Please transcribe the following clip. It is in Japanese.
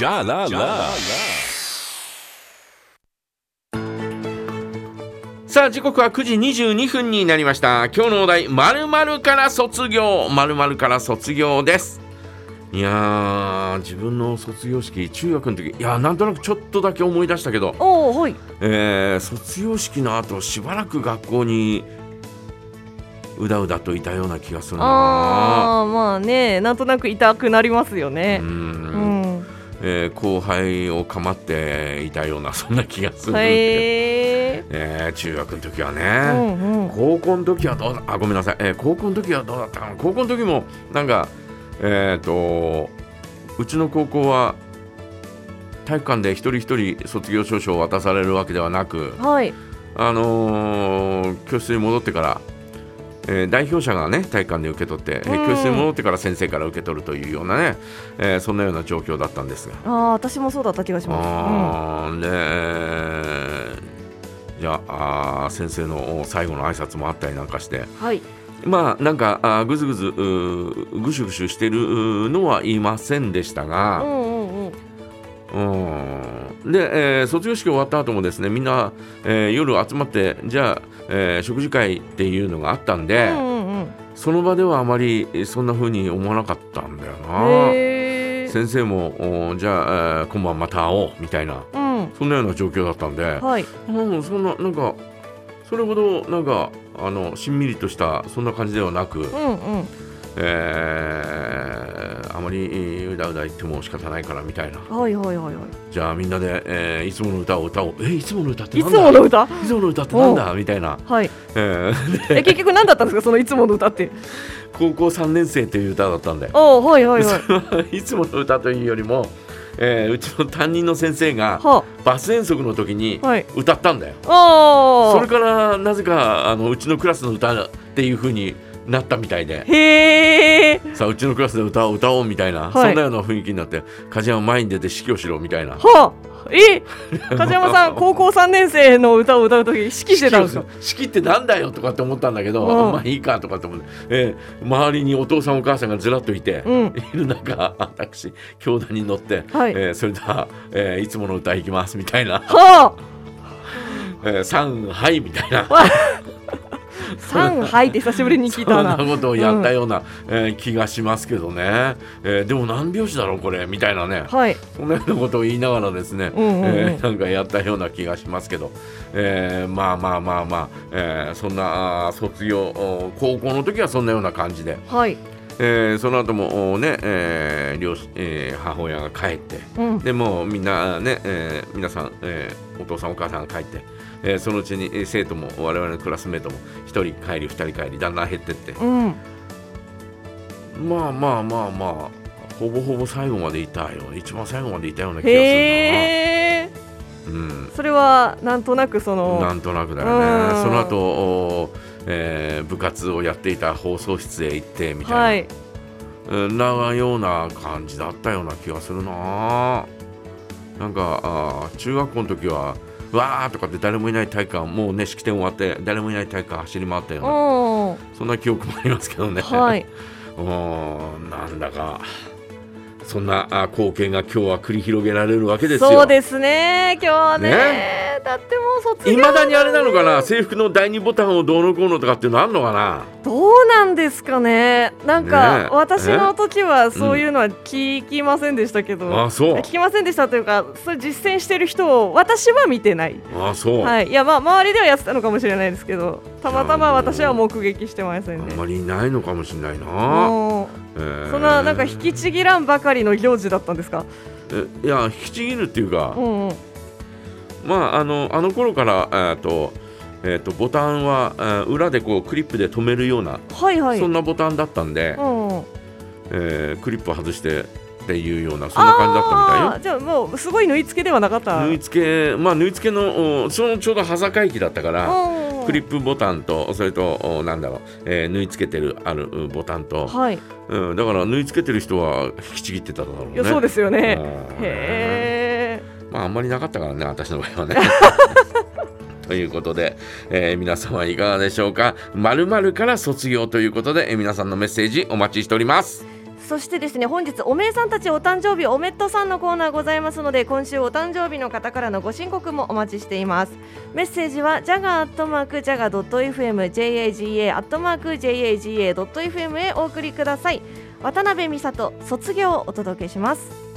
Ja la la. さあ時刻は9時22分になりました。今日のお題〇〇から卒業。〇〇から卒業です。いやー自分の卒業式中学の時。いやーなんとなくちょっとだけ思い出したけど、おおはい。えー卒業式の後しばらく学校にうだうだといたような気がするな。ああまあねなんとなく痛くなりますようねん。うんえー後輩を構っていたようなそんな気がする、へええー中学の時はうね、んうん。高校の時はどうだあごめんなさい、えー高校の時はどうだったかな。高校の時もなんかえっ、とうちの高校は体育館で一人一人卒業証書を渡されるわけではなくはい。あのー教室に戻ってから、えー代表者がね体育館で受け取って、えーうん。教室に戻ってから先生から受け取るというようなね、えーそんなような状況だったんですが。ああ私もそうだった気がします。あーで、えーじゃああー先生の最後の挨拶もあったりなんかして。うんはい。まあなんかあーぐずぐずぐしゅぐしゅしてるのは言いませんでしたうが、んうんうん。うんで、えー卒業式終わった後もですねみんな、えー夜集まってじゃあ、えー食事会っていうのがあったんで、うんうんうん。その場ではあまりそんな風に思わなかったんだよな。先生もおじゃあ、えー今晩また会おうみたいなうん。そんなような状況だったんで、はい。うん、そんななんかそれほどなんかあのしんみりとしたそんな感じではなく、うんうん。えーあまりうだうだ言っても仕方ないからみたいな。はいはいはいはじゃあみんなで、えーいつもの歌を歌おう。えいつもの歌っていいつなんだ？もの歌？いつもの歌ってなんだ？みたいな、はい。えーえ結局何だったんですか？そのいつもの歌って。高校3年生という歌だったんでおおはいはいはい。いつもの歌というよりも、えーうちの担任の先生がはバス遠足の時にはい。歌ったんだよ。あそれからなぜかあのうちのクラスの歌っていう風になったみたいで。へえさあうちのクラスで歌を歌おうみたいな、い。そんなような雰囲気になって梶山前に出て指揮をしろみたいな。はあえ？梶山さん 高校3年生の歌を歌う時指揮してたんですか？指揮ってなんだよとかって思ったんだけど、うん。まあいいかとかって思って、えー周りにお父さんお母さんがずらっといて、うん。いる中私教団に乗って、はい。えーそれでは、えーいつもの歌いきますみたいな。は「えー、さんはい」みたいな。あ三杯って久しぶりに聞いた そんななことをやったような、えー気がしますけどね、えーでも何拍子だろうこれみたいなね。はい。そんなようなことを言いながらですね、うんうんうん。えーなんかやったような気がしますけど、えーまあまあまあまあ、えーそんな卒業お高校の時はそんなような感じで、はい。えーその後もおね、えー両親えー母親が帰って。うん。でもうみんなね、えー皆さん、えーお父さんお母さんが帰って、えーそのうちにえー生徒も我々のクラスメートも1人帰り2人帰りだんだん減ってって。うん。まあまあまあまあほぼほぼ最後までいたよ一番最後までいたような気がするな。うん。それはなんとなくそのなんとなくだようん。ねその後、おえー部活をやっていた放送室へ行ってみたいな、はい。うんなような感じだったような気がするな。なんかあー中学校の時はわーとかって誰もいない体育館もうね式典終わって誰もいない体育館走り回ったようなうんそんな記憶もありますけどね、はい。うんなんだかそんなあ光景が今日は繰り広げられるわけですよ。そうですね。今日はねね。だってもう卒業いまだにあれなのかな？制服の第二ボタンをどうのこうのとかっていうのあんのかな？どうなんですかね。なんねかえ。私の時はそういうのは聞きませんでしたけど、あそう。聞きませんでしたというかそれ実践してる人を私は見てない。あそう、はい。いやまあ周りではやってたのかもしれないですけどたまたま私は目撃してませんね。あんまりいないのかもしれないな、そんななんか引きちぎらんばかりの行事だったんですか？えいや引きちぎるっていうか、うんうん。まああのあの頃からえーとえー、とボタンは、えー裏でこうクリップで留めるような、はいはい。そんなボタンだったんで、うんうん。えークリップ外してっていうようなそんな感じだったみたいよ。じゃあもうすごい縫い付けではなかった。縫い付けまあ縫い付けのおそのちょうど端境期だったからうんクリップボタンとそれとおなんだろう、えー縫い付けてるあるうボタンと、はい。うん、だから縫い付けてる人は引きちぎってただろうね。いやそうですよね。うんへえまああんまりなかったからね私の場合はね。ということで、えー皆様いかがでしょうか。〇〇から卒業ということで、えー皆さんのメッセージお待ちしておりますそしてですね本日おめえさんたちお誕生日おめっとさんのコーナーございますので今週お誕生日の方からのご申告もお待ちしています。メッセージはジャガアットマークジャガドット FM JAGA アットマーク JAGA ドット FM へお送りください。渡辺美里卒業をお届けします。